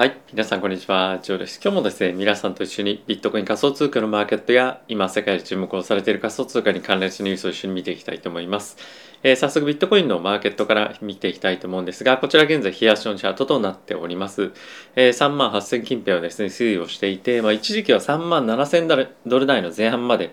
はい。皆さん、こんにちは。ジョーです。今日もですね、皆さんと一緒にビットコイン仮想通貨のマーケットや、今、世界で注目をされている仮想通貨に関連するニュースを一緒に見ていきたいと思います。えー、早速、ビットコインのマーケットから見ていきたいと思うんですが、こちら現在、冷やしのチャートとなっております。えー、3万8000近辺はですね、推移をしていて、まあ、一時期は3万7000ドル台の前半まで、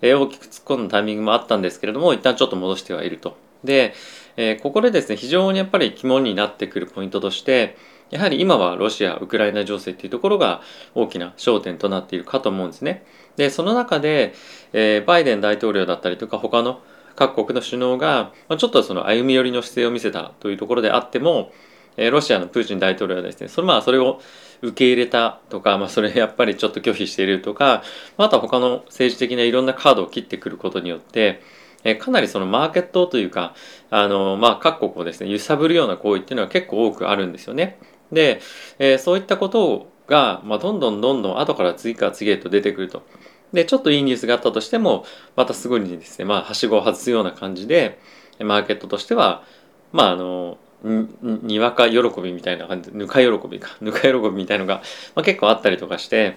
えー、大きく突っ込んだタイミングもあったんですけれども、一旦ちょっと戻してはいると。で、えー、ここでですね、非常にやっぱり肝になってくるポイントとして、やはり今はロシア、ウクライナ情勢っていうところが大きな焦点となっているかと思うんですね。で、その中で、えー、バイデン大統領だったりとか他の各国の首脳が、まあ、ちょっとその歩み寄りの姿勢を見せたというところであっても、えー、ロシアのプーチン大統領はですね、それまあそれを受け入れたとか、まあそれやっぱりちょっと拒否しているとか、また他の政治的ないろんなカードを切ってくることによって、えかなりそのマーケットというか、あの、まあ、各国をですね、揺さぶるような行為っていうのは結構多くあるんですよね。で、えー、そういったことが、まあ、どんどんどんどん後から次から次へと出てくると。で、ちょっといいニュースがあったとしても、またすぐにですね、まあ、はしごを外すような感じで、マーケットとしては、まあ、あの、にわか喜びみたいな感じぬか喜びか、ぬか喜びみたいのが、まあ、結構あったりとかして、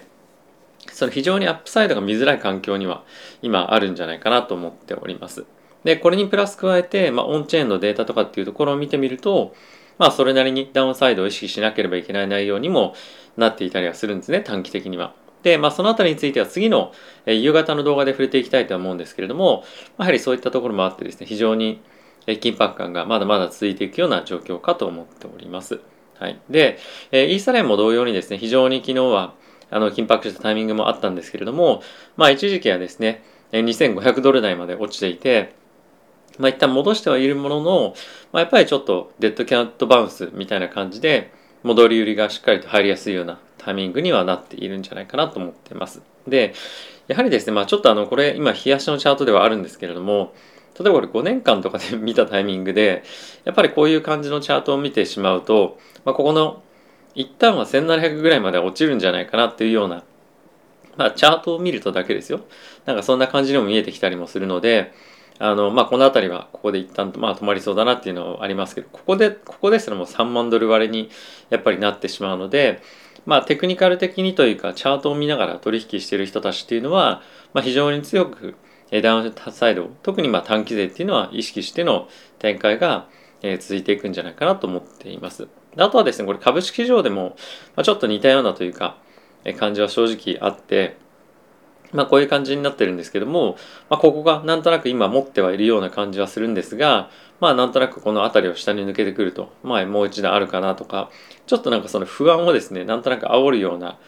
その非常にアップサイドが見づらい環境には今あるんじゃないかなと思っております。で、これにプラス加えて、まあ、オンチェーンのデータとかっていうところを見てみると、まあ、それなりにダウンサイドを意識しなければいけない内容にもなっていたりはするんですね、短期的には。で、まあ、そのあたりについては次の、え夕方の動画で触れていきたいと思うんですけれども、やはりそういったところもあってですね、非常に緊迫感がまだまだ続いていくような状況かと思っております。はい。で、えイーサレンも同様にですね、非常に昨日はあの緊迫したタイミングもあったんですけれども、まあ一時期はですね、2500ドル台まで落ちていて、まあ、一旦戻してはいるものの、まあ、やっぱりちょっとデッドキャットバウンスみたいな感じで戻り売りがしっかりと入りやすいようなタイミングにはなっているんじゃないかなと思ってます。で、やはりですね、まあ、ちょっとあのこれ今冷やしのチャートではあるんですけれども例えばこれ5年間とかで 見たタイミングでやっぱりこういう感じのチャートを見てしまうと、まあ、ここの一旦は1700ぐらいまで落ちるんじゃないかなっていうような、まあ、チャートを見るとだけですよなんかそんな感じにも見えてきたりもするのであの、まあ、この辺りはここで一旦、まあ、止まりそうだなっていうのはありますけど、ここで、ここですらもう3万ドル割れにやっぱりなってしまうので、まあ、テクニカル的にというか、チャートを見ながら取引している人たちっていうのは、まあ、非常に強く、ダウンサイド、特にまあ短期税っていうのは意識しての展開が続いていくんじゃないかなと思っています。あとはですね、これ株式市場でもちょっと似たようなというか、感じは正直あって、まあこういう感じになってるんですけども、まあ、ここがなんとなく今持ってはいるような感じはするんですが、まあなんとなくこの辺りを下に抜けてくると、まあもう一度あるかなとか、ちょっとなんかその不安をですね、なんとなく煽るような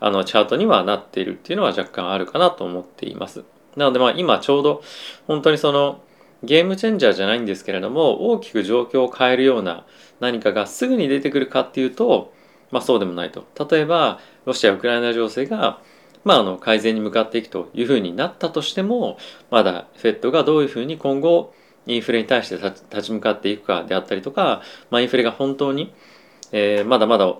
あのチャートにはなっているっていうのは若干あるかなと思っています。なのでまあ今ちょうど本当にそのゲームチェンジャーじゃないんですけれども大きく状況を変えるような何かがすぐに出てくるかっていうと、まあそうでもないと。例えばロシア・ウクライナ情勢がまあ、あの改善に向かっていくというふうになったとしてもまだ FED がどういうふうに今後インフレに対して立ち向かっていくかであったりとか、まあ、インフレが本当に、えー、まだまだ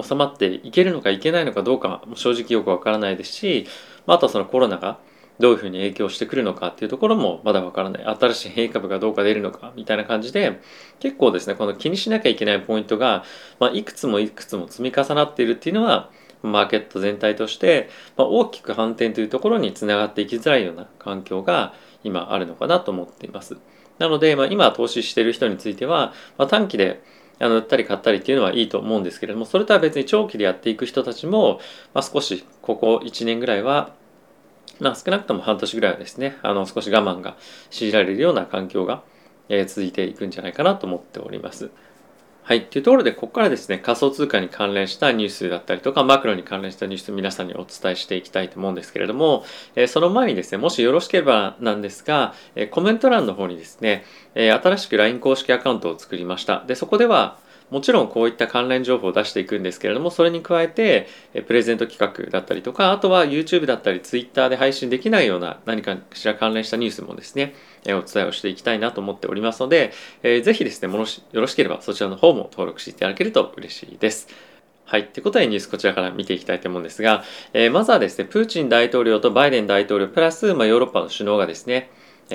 収まっていけるのかいけないのかどうかも正直よくわからないですし、まあ、あとはそのコロナがどういうふうに影響してくるのかっていうところもまだわからない。新しい変異株がどうか出るのかみたいな感じで結構ですねこの気にしなきゃいけないポイントが、まあ、いくつもいくつも積み重なっているっていうのはマーケット全体として、まあ、大きく反転というところにつながっていきづらいような環境が今あるのかなと思っています。なので、まあ、今投資している人については、まあ、短期であの売ったり買ったりっていうのはいいと思うんですけれどもそれとは別に長期でやっていく人たちも、まあ、少しここ1年ぐらいはまあ、少なくとも半年ぐらいはですねあの少し我慢が強いられるような環境が、え、続いていくんじゃないかなと思っております。はい。というところで、ここからですね、仮想通貨に関連したニュースだったりとか、マクロに関連したニュース皆さんにお伝えしていきたいと思うんですけれども、え、その前にですね、もしよろしければなんですが、え、コメント欄の方にですね、え、新しく LINE 公式アカウントを作りました。で、そこでは、もちろんこういった関連情報を出していくんですけれども、それに加えて、プレゼント企画だったりとか、あとは YouTube だったり Twitter で配信できないような何かしら関連したニュースもですね、お伝えをしていきたいなと思っておりますので、えぜひですね、もしよろしければそちらの方も登録していただけると嬉しいです。はい。ということでニュースこちらから見ていきたいと思うんですが、えー、まずはですね、プーチン大統領とバイデン大統領プラス、まあ、ヨーロッパの首脳がですね、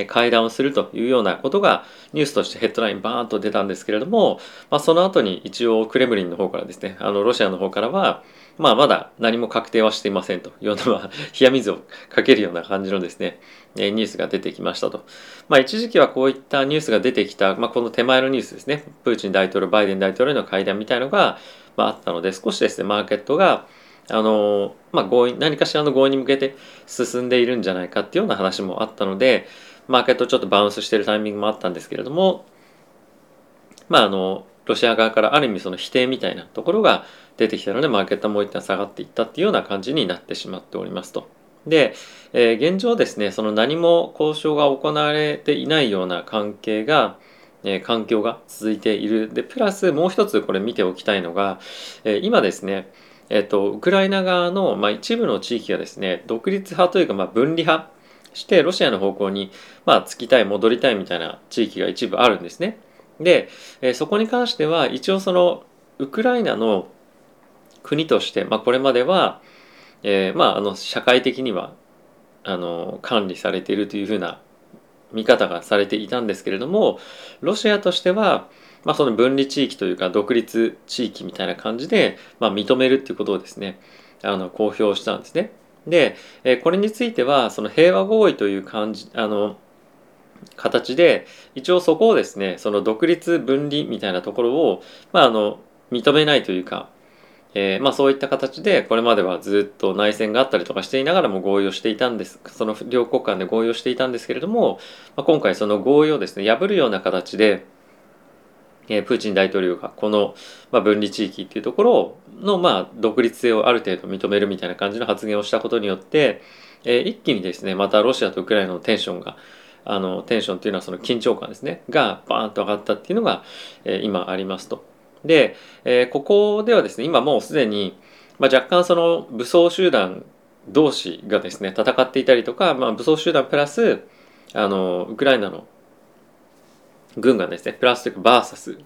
会談をするというようなことがニュースとしてヘッドラインバーンと出たんですけれども、まあ、その後に一応クレムリンの方からですねあのロシアの方からは、まあ、まだ何も確定はしていませんと。いうような、冷や水をかけるような感じのですねニュースが出てきましたと、まあ、一時期はこういったニュースが出てきた、まあ、この手前のニュースですね。プーチン大統領バイデン大統領の会談みたいのが、まあ、あったので少しですねマーケットがあのまあ、合意何かしらの合意に向けて進んでいるんじゃないかっていうような話もあったので、マーケットちょっとバウンスしているタイミングもあったんですけれども、まあ、あのロシア側からある意味その否定みたいなところが出てきたのでマーケットもう一旦下がっていったっていうような感じになってしまっておりますと。で、えー、現状ですねその何も交渉が行われていないような関係が、えー、環境が続いているでプラスもう一つこれ見ておきたいのが、えー、今ですねえっと、ウクライナ側の、まあ、一部の地域がですね独立派というか、まあ、分離派してロシアの方向に、まあ、突きたい戻りたいみたいな地域が一部あるんですね。で、え、そこに関しては一応そのウクライナの国として、まあ、これまでは、えー、まああの社会的にはあの管理されているというふうな見方がされていたんですけれどもロシアとしては、まあ、その分離地域というか独立地域みたいな感じで、まあ、認めるっていうことをですねあの公表したんですね。で、えこれについてはその平和合意という感じあの形で一応そこをですねその独立分離みたいなところを、まあ、あの認めないというか、えー、まあ、そういった形でこれまではずっと内戦があったりとかしていながらも合意をしていたんですその両国間で合意をしていたんですけれども、まあ、今回その合意をですね破るような形でえプーチン大統領がこの、まあ、分離地域っていうところの、まあ、独立性をある程度認めるみたいな感じの発言をしたことによって、え一気にですねまたロシアとウクライナのテンションがあのテンションっていうのはその緊張感ですねがバーンと上がったっていうのが、え今ありますと。で、えここではですね今もうすでに、まあ、若干その武装集団同士がですね戦っていたりとか、まあ、武装集団プラスあのウクライナの軍がですねプラスというかバーサス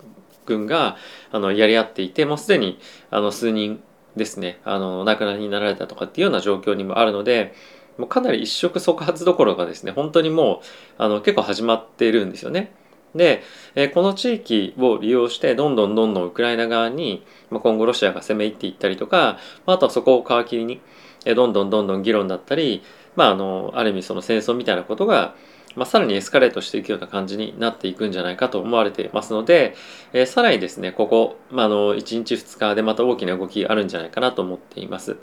軍があのやり合っていてもうすでにあの数人ですねあの亡くなりになられたとかっていうような状況にもあるのでもうかなり一触即発どころがですね本当にもうあの結構始まっているんですよね。で、えこの地域を利用してどんどんどんどんウクライナ側に、ま今後ロシアが攻め入っていったりとか、まあとはそこを皮切りに、えどんどんどんどん議論だったり、まあ、あのある意味その戦争みたいなことがまあ、さらにエスカレートしていくような感じになっていくんじゃないかと思われていますので、え、さらにですね、ここ、まあ、の1日2日でまた大きな動きがあるんじゃないかなと思っています。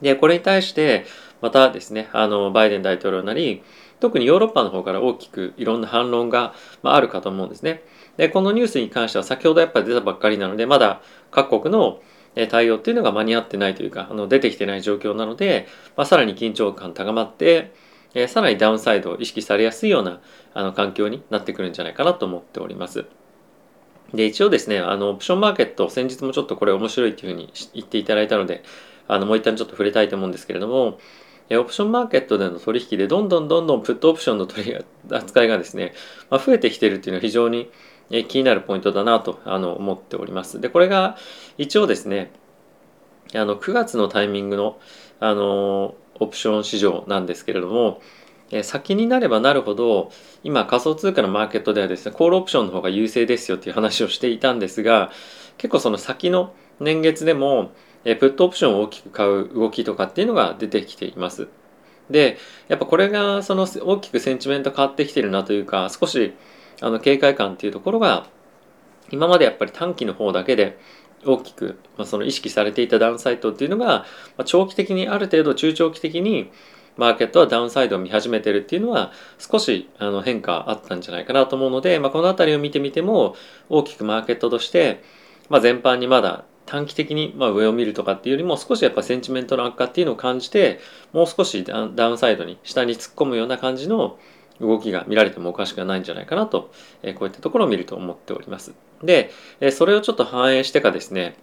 で、これに対して、またですね、あのバイデン大統領なり、特にヨーロッパの方から大きくいろんな反論があるかと思うんですね。で、このニュースに関しては先ほどやっぱり出たばっかりなので、まだ各国の対応っていうのが間に合ってないというか、あの出てきてない状況なので、まあ、さらに緊張感高まって、え、さらにダウンサイドを意識されやすいようなあの環境になってくるんじゃないかなと思っております。で、一応ですね、あの、オプションマーケット、先日もちょっとこれ面白いというふうに言っていただいたので、あの、もう一旦ちょっと触れたいと思うんですけれども、えオプションマーケットでの取引でどんどんどんどんプットオプションの取り扱いがですね、まあ、増えてきてるっていうのは非常に気になるポイントだなとあの思っております。で、これが一応ですね、あの9月のタイミングのあのオプション市場なんですけれども、え先になればなるほど今仮想通貨のマーケットではですねコールオプションの方が優勢ですよっていう話をしていたんですが結構その先の年月でもえプットオプションを大きく買う動きとかっていうのが出てきています。でやっぱこれがその大きくセンチメント変わってきてるなというか少しあの警戒感っていうところが今までやっぱり短期の方だけで大きく、まあ、その意識されていたダウンサイトっていうのが、ま、長期的にある程度中長期的にマーケットはダウンサイドを見始めてるっていうのは少しあの変化あったんじゃないかなと思うので、まあ、この辺りを見てみても大きくマーケットとして、まあ、全般にまだ短期的にま上を見るとかっていうよりも少しやっぱセンチメントの悪化っていうのを感じてもう少しダウンサイドに下に突っ込むような感じの動きが見られてもおかしくないんじゃないかなと、えこういったところを見ると思っております。で、えそれをちょっと反映してかですね、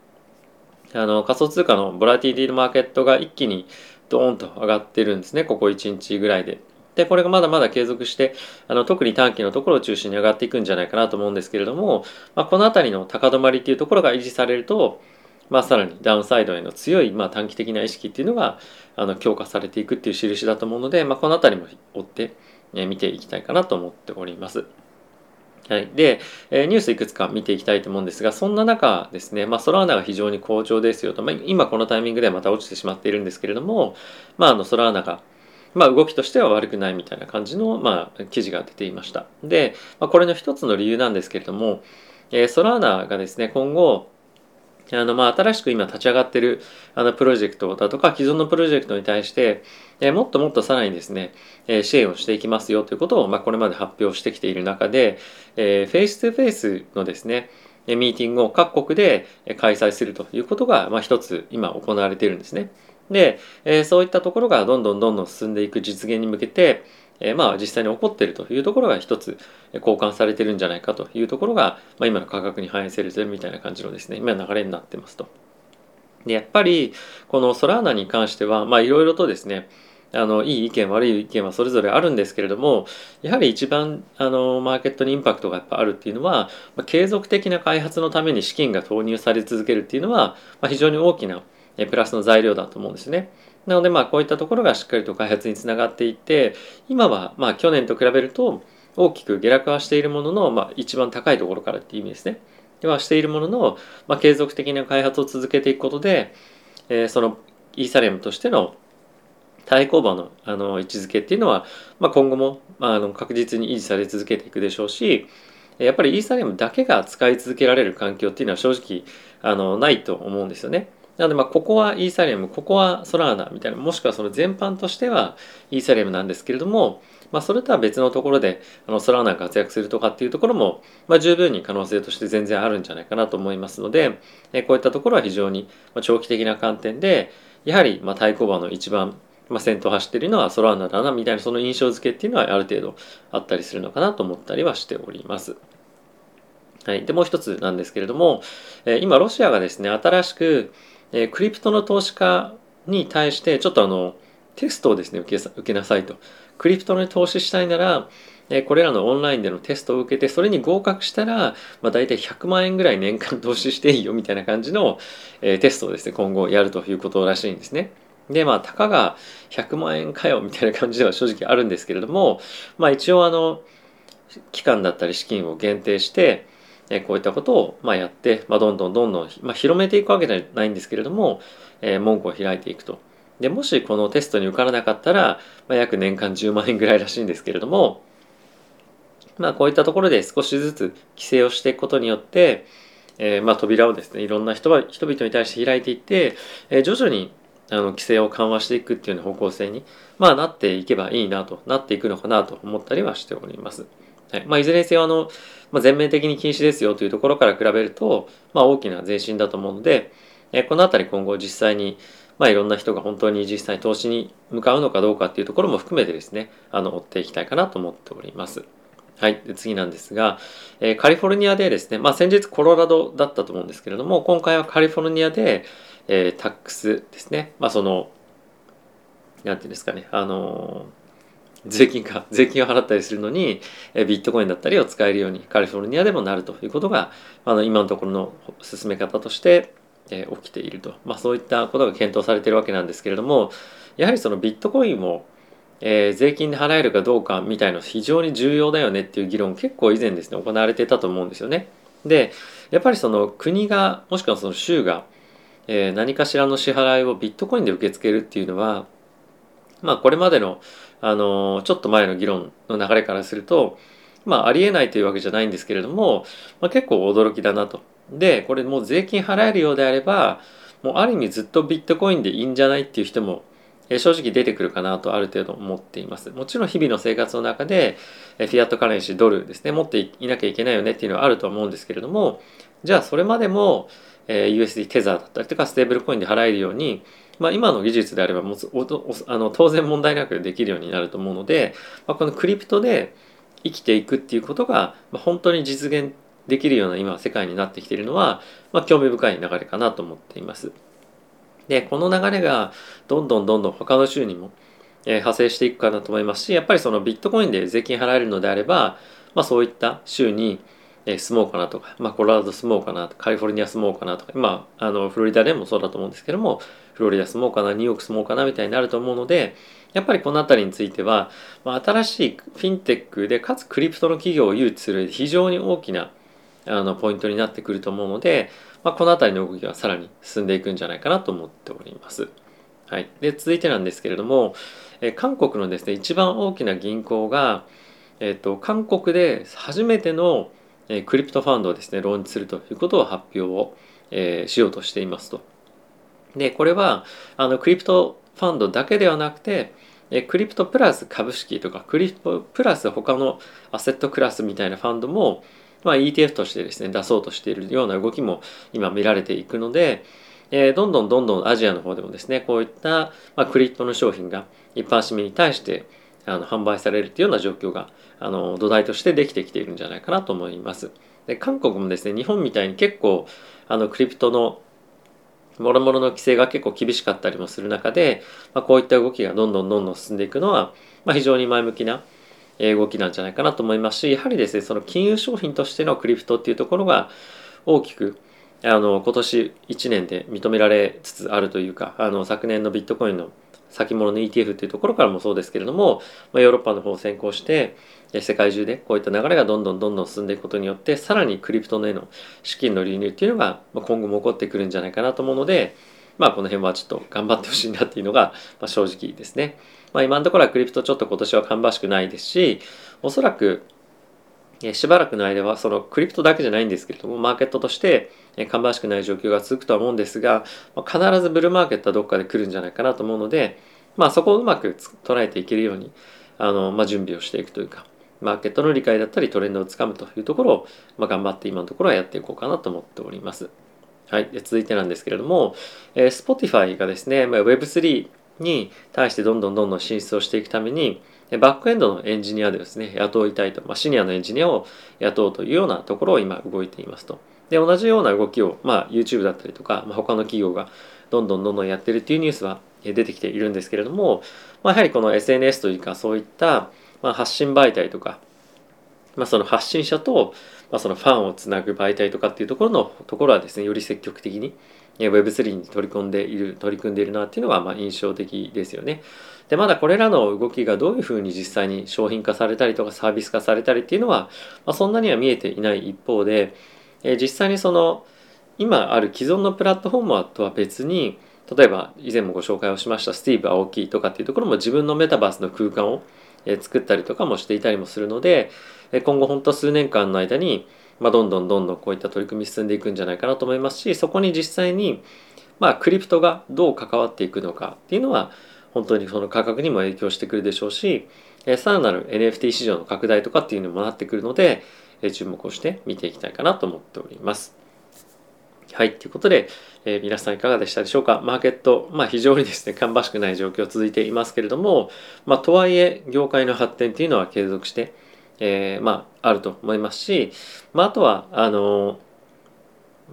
あの仮想通貨のボラティティのマーケットが一気にドーンと上がってるんですね、ここ1日ぐらいで。で、これがまだまだ継続して、あの特に短期のところを中心に上がっていくんじゃないかなと思うんですけれども、まあ、この辺りの高止まりっていうところが維持されると、まあ、さらにダウンサイドへの強い、まあ、短期的な意識っていうのがあの強化されていくっていう印だと思うので、まあ、この辺りも追ってえ見ていきたいかなと思っております。はい、で、えニュースいくつか見ていきたいと思うんですが、そんな中ですね、まあ、ソラーナが非常に好調ですよと、まあ、今このタイミングでまた落ちてしまっているんですけれども、まあ、あのソラーナが、まあ、動きとしては悪くないみたいな感じの、まあ、記事が出ていました。で、まあ、これの一つの理由なんですけれども、えー、ソラーナがですね、今後、あのまあ新しく今立ち上がってるあのプロジェクトだとか既存のプロジェクトに対して、え、もっともっとさらにですね、え、支援をしていきますよということを、まあ、これまで発表してきている中で、えー、フェイス2フェイスのですねミーティングを各国で開催するということが、まあ、一つ今行われているんですね。で、え、そういったところがどんどんどんどん進んでいく実現に向けて、え、まあ実際に起こっているというところが一つ交換されてるんじゃないかというところが、まあ、今の価格に反映されてるみたいな感じのですね今流れになってますと。でやっぱりこのソラーナに関してはまあいろいろとですねあのいい意見悪い意見はそれぞれあるんですけれどもやはり一番あのマーケットにインパクトがやっぱあるっていうのは、まあ、継続的な開発のために資金が投入され続けるっていうのは、まあ、非常に大きなプラスの材料だと思うんですね。なのでまあこういったところがしっかりと開発につながっていって今はまあ去年と比べると大きく下落はしているものの、まあ、一番高いところからっていう意味ですね。ではしているものの、まあ、継続的な開発を続けていくことで、えー、そのイーサリアムとしての対抗馬のあの位置づけっていうのは、まあ、今後も、まあ、あの確実に維持され続けていくでしょうしやっぱりイーサリアムだけが使い続けられる環境っていうのは正直あのないと思うんですよね。なのでまここはイーサリアムここはソラーナみたいなもしくはその全般としてはイーサリアムなんですけれども、まあ、それとは別のところであのソラーナが活躍するとかっていうところも、まあ、十分に可能性として全然あるんじゃないかなと思いますので、えこういったところは非常に長期的な観点でやはりまあ対抗馬の一番まあ、先頭走ってるのはソラーナだなみたいなその印象付けっていうのはある程度あったりするのかなと思ったりはしております。はい、でもう一つなんですけれども、え今ロシアがですね新しくえー、クリプトの投資家に対してちょっとあのテストをですね受け受けなさいとクリプトに投資したいなら、えー、これらのオンラインでのテストを受けてそれに合格したら、まあ、大体100万円ぐらい年間投資していいよみたいな感じの、えー、テストをですね今後やるということらしいんですね。でまあたかが100万円かよみたいな感じでは正直あるんですけれどもまあ一応あの期間だったり資金を限定してえこういったことをまやって、まあ、どんどんどんどん、まあ、広めていくわけじゃないんですけれども、えー、門戸を開いていくと。でもしこのテストに受からなかったら、まあ、約年間10万円ぐらいらしいんですけれども、まあ、こういったところで少しずつ規制をしていくことによって、えー、ま扉をですねいろんな人は人々に対して開いていって、えー、徐々にあの規制を緩和していくっていうような方向性に、まあ、なっていけばいいなとなっていくのかなと思ったりはしております。はいまあ、いずれにせよあの、まあ、全面的に禁止ですよというところから比べると、まあ、大きな前進だと思うので、えこの辺り今後実際に、まあ、いろんな人が本当に実際に投資に向かうのかどうかっていうところも含めてですねあの追っていきたいかなと思っております。はい。で次なんですが、え、カリフォルニアでですね、まあ先日コロラドだったと思うんですけれども、今回はカリフォルニアで、えー、タックスですね、まあその、なんていうんですかね、あのー税金か税金を払ったりするのにビットコインだったりを使えるようにカリフォルニアでもなるということがあの今のところの進め方として起きていると、まあ、そういったことが検討されているわけなんですけれどもやはりそのビットコインを、え、税金で払えるかどうかみたいな非常に重要だよねっていう議論結構以前ですね行われていたと思うんですよね。でやっぱりその国がもしくはその州が、え、何かしらの支払いをビットコインで受け付けるっていうのはまあこれまでのあのちょっと前の議論の流れからするとまあありえないというわけじゃないんですけれども、まあ、結構驚きだなと。でこれもう税金払えるようであればもうある意味ずっとビットコインでいいんじゃないっていう人も正直出てくるかなとある程度思っています。もちろん日々の生活の中でフィアットカレンシードルですね持っていなきゃいけないよねっていうのはあると思うんですけれどもじゃあそれまでも USD テザーだったりとかステーブルコインで払えるようにまあ、今の技術であればもおおあの当然問題なくできるようになると思うので、まあ、このクリプトで生きていくっていうことが、まあ、本当に実現できるような今世界になってきているのは、まあ、興味深い流れかなと思っています。でこの流れがどんどんどんどん他の州にも、えー、派生していくかなと思いますしやっぱりそのビットコインで税金払えるのであれば、まあ、そういった州に、住もうかなとか、まあ、コロラド住もうかなとかカリフォルニア住もうかなとか今あのフロリダでもそうだと思うんですけどもフロリダ住もうかなニューヨーク住もうかなみたいになると思うのでやっぱりこの辺りについては、ま、新しいフィンテックでかつクリプトの企業を誘致する非常に大きなあのポイントになってくると思うので、まあ、この辺りの動きがさらに進んでいくんじゃないかなと思っております。はい、で続いてなんですけれども、え韓国のですね一番大きな銀行が、えっと、韓国で初めてのえクリプトファンドをですね、ローンチするということを発表を、えー、しようとしていますと。で、これは、あの、クリプトファンドだけではなくて、クリプトプラス株式とか、クリプトプラス他のアセットクラスみたいなファンドも、まあ、ETF としてですね、出そうとしているような動きも今見られていくので、え、どんどんどんどんアジアの方でもですね、こういった、まあ、クリプトの商品が一般市民に対してあの販売されるというような状況があの土台としてできてきているんじゃないかなと思います。で韓国もですね日本みたいに結構あのクリプトのもろもろの規制が結構厳しかったりもする中で、まあ、こういった動きがどんどんどんどん進んでいくのは、まあ、非常に前向きな動きなんじゃないかなと思いますしやはりですねその金融商品としてのクリプトっていうところが大きくあの今年1年で認められつつあるというかあの昨年のビットコインの先物の ETF っていうところからもそうですけれども、まあ、ヨーロッパの方を先行して世界中でこういった流れがどんどんどんどん進んでいくことによってさらにクリプトのへの資金の流入っていうのが今後も起こってくるんじゃないかなと思うのでまあこの辺はちょっと頑張ってほしいなっていうのが正直ですね。まあ今のところはクリプトちょっと今年は芳しくないですしおそらくしばらくの間はそのクリプトだけじゃないんですけれどもマーケットとして芳しくない状況が続くとは思うんですが必ずブルーマーケットはどっかで来るんじゃないかなと思うので、まあ、そこをうまく捉えていけるようにあの、まあ、準備をしていくというかマーケットの理解だったりトレンドをつかむというところを、まあ、頑張って今のところはやっていこうかなと思っております。はい、で続いてなんですけれども、えー、Spotify がですね、まあ、Web3 に対してどんどんどんどん進出をしていくためにバックエンドのエンジニアでですね、雇いたいと、まあ、シニアのエンジニアを雇うというようなところを今動いていますと。で、同じような動きを、まあ、YouTube だったりとか、まあ、他の企業がどんどんどんどんやってるっていうニュースは出てきているんですけれども、まあ、やはりこの SNS というか、そういった、まあ、発信媒体とか、まあ、その発信者と、まあ、そのファンをつなぐ媒体とかっていうところのところはですね、より積極的に Web3 に取り込んでいる、取り組んでいるなっていうのがまあ印象的ですよね。で、まだこれらの動きがどういうふうに実際に商品化されたりとかサービス化されたりっていうのは、まあ、そんなには見えていない一方で、え、実際にその今ある既存のプラットフォームとは別に例えば以前もご紹介をしましたスティーブ・アオキとかっていうところも自分のメタバースの空間を作ったりとかもしていたりもするので今後本当数年間の間にまあ、どんどんどんどんこういった取り組み進んでいくんじゃないかなと思いますしそこに実際にまあクリプトがどう関わっていくのかっていうのは本当にその価格にも影響してくるでしょうしさらなる NFT 市場の拡大とかっていうのもなってくるので注目をして見ていきたいかなと思っております。はい。ということで、えー、皆さんいかがでしたでしょうか？マーケット、まあ非常にですね、芳しくない状況続いていますけれども、まあとはいえ、業界の発展っていうのは継続して、えー、まああると思いますし、まああとは、あのー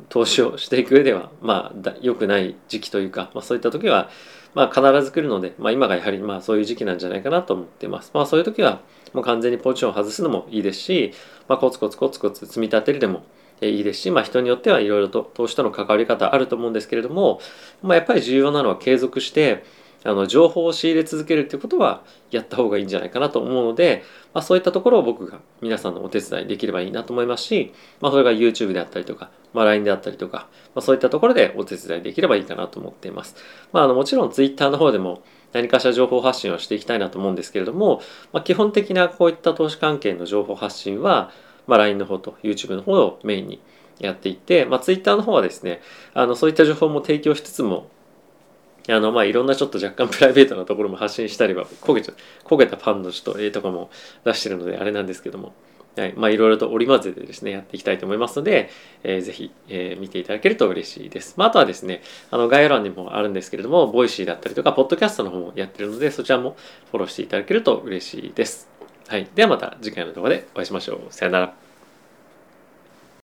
投資をしていく上では、まあ、良くない時期というか、まあ、そういった時は、まあ、必ず来るので、まあ、今がやはりまあそういう時期なんじゃないかなと思っています。まあ、そういう時はもう完全にポジションを外すのもいいですし、まあ、コツコツコツコツ積み立てるでもいいですし、まあ、人によってはいろいろと投資との関わり方あると思うんですけれども、まあ、やっぱり重要なのは継続してあの情報を仕入れ続けるっていうことはやった方がいいんじゃないかなと思うので、まあ、そういったところを僕が皆さんのお手伝いできればいいなと思いますし、まあ、それが YouTube であったりとか、まあ、LINE であったりとか、まあ、そういったところでお手伝いできればいいかなと思っています。まあ、あのもちろん Twitter の方でも何かしら情報発信をしていきたいなと思うんですけれども、まあ、基本的なこういった投資関係の情報発信は、まあ、LINE の方と YouTube の方をメインにやっていて、まあ、Twitter の方はですねあのそういった情報も提供しつつもあのまあいろんなちょっと若干プライベートなところも発信したりは 焦げちゃ焦げたパンのちょっと絵とかも出してるのであれなんですけども、はい。まあ、いろいろと織り交ぜてですねやっていきたいと思いますので、えー、ぜひ、えー、見ていただけると嬉しいです、まあ、あとはですねあの概要欄にもあるんですけれども Voicy だったりとかポッドキャストの方もやってるのでそちらもフォローしていただけると嬉しいです。はい。ではまた次回の動画でお会いしましょう。さよなら。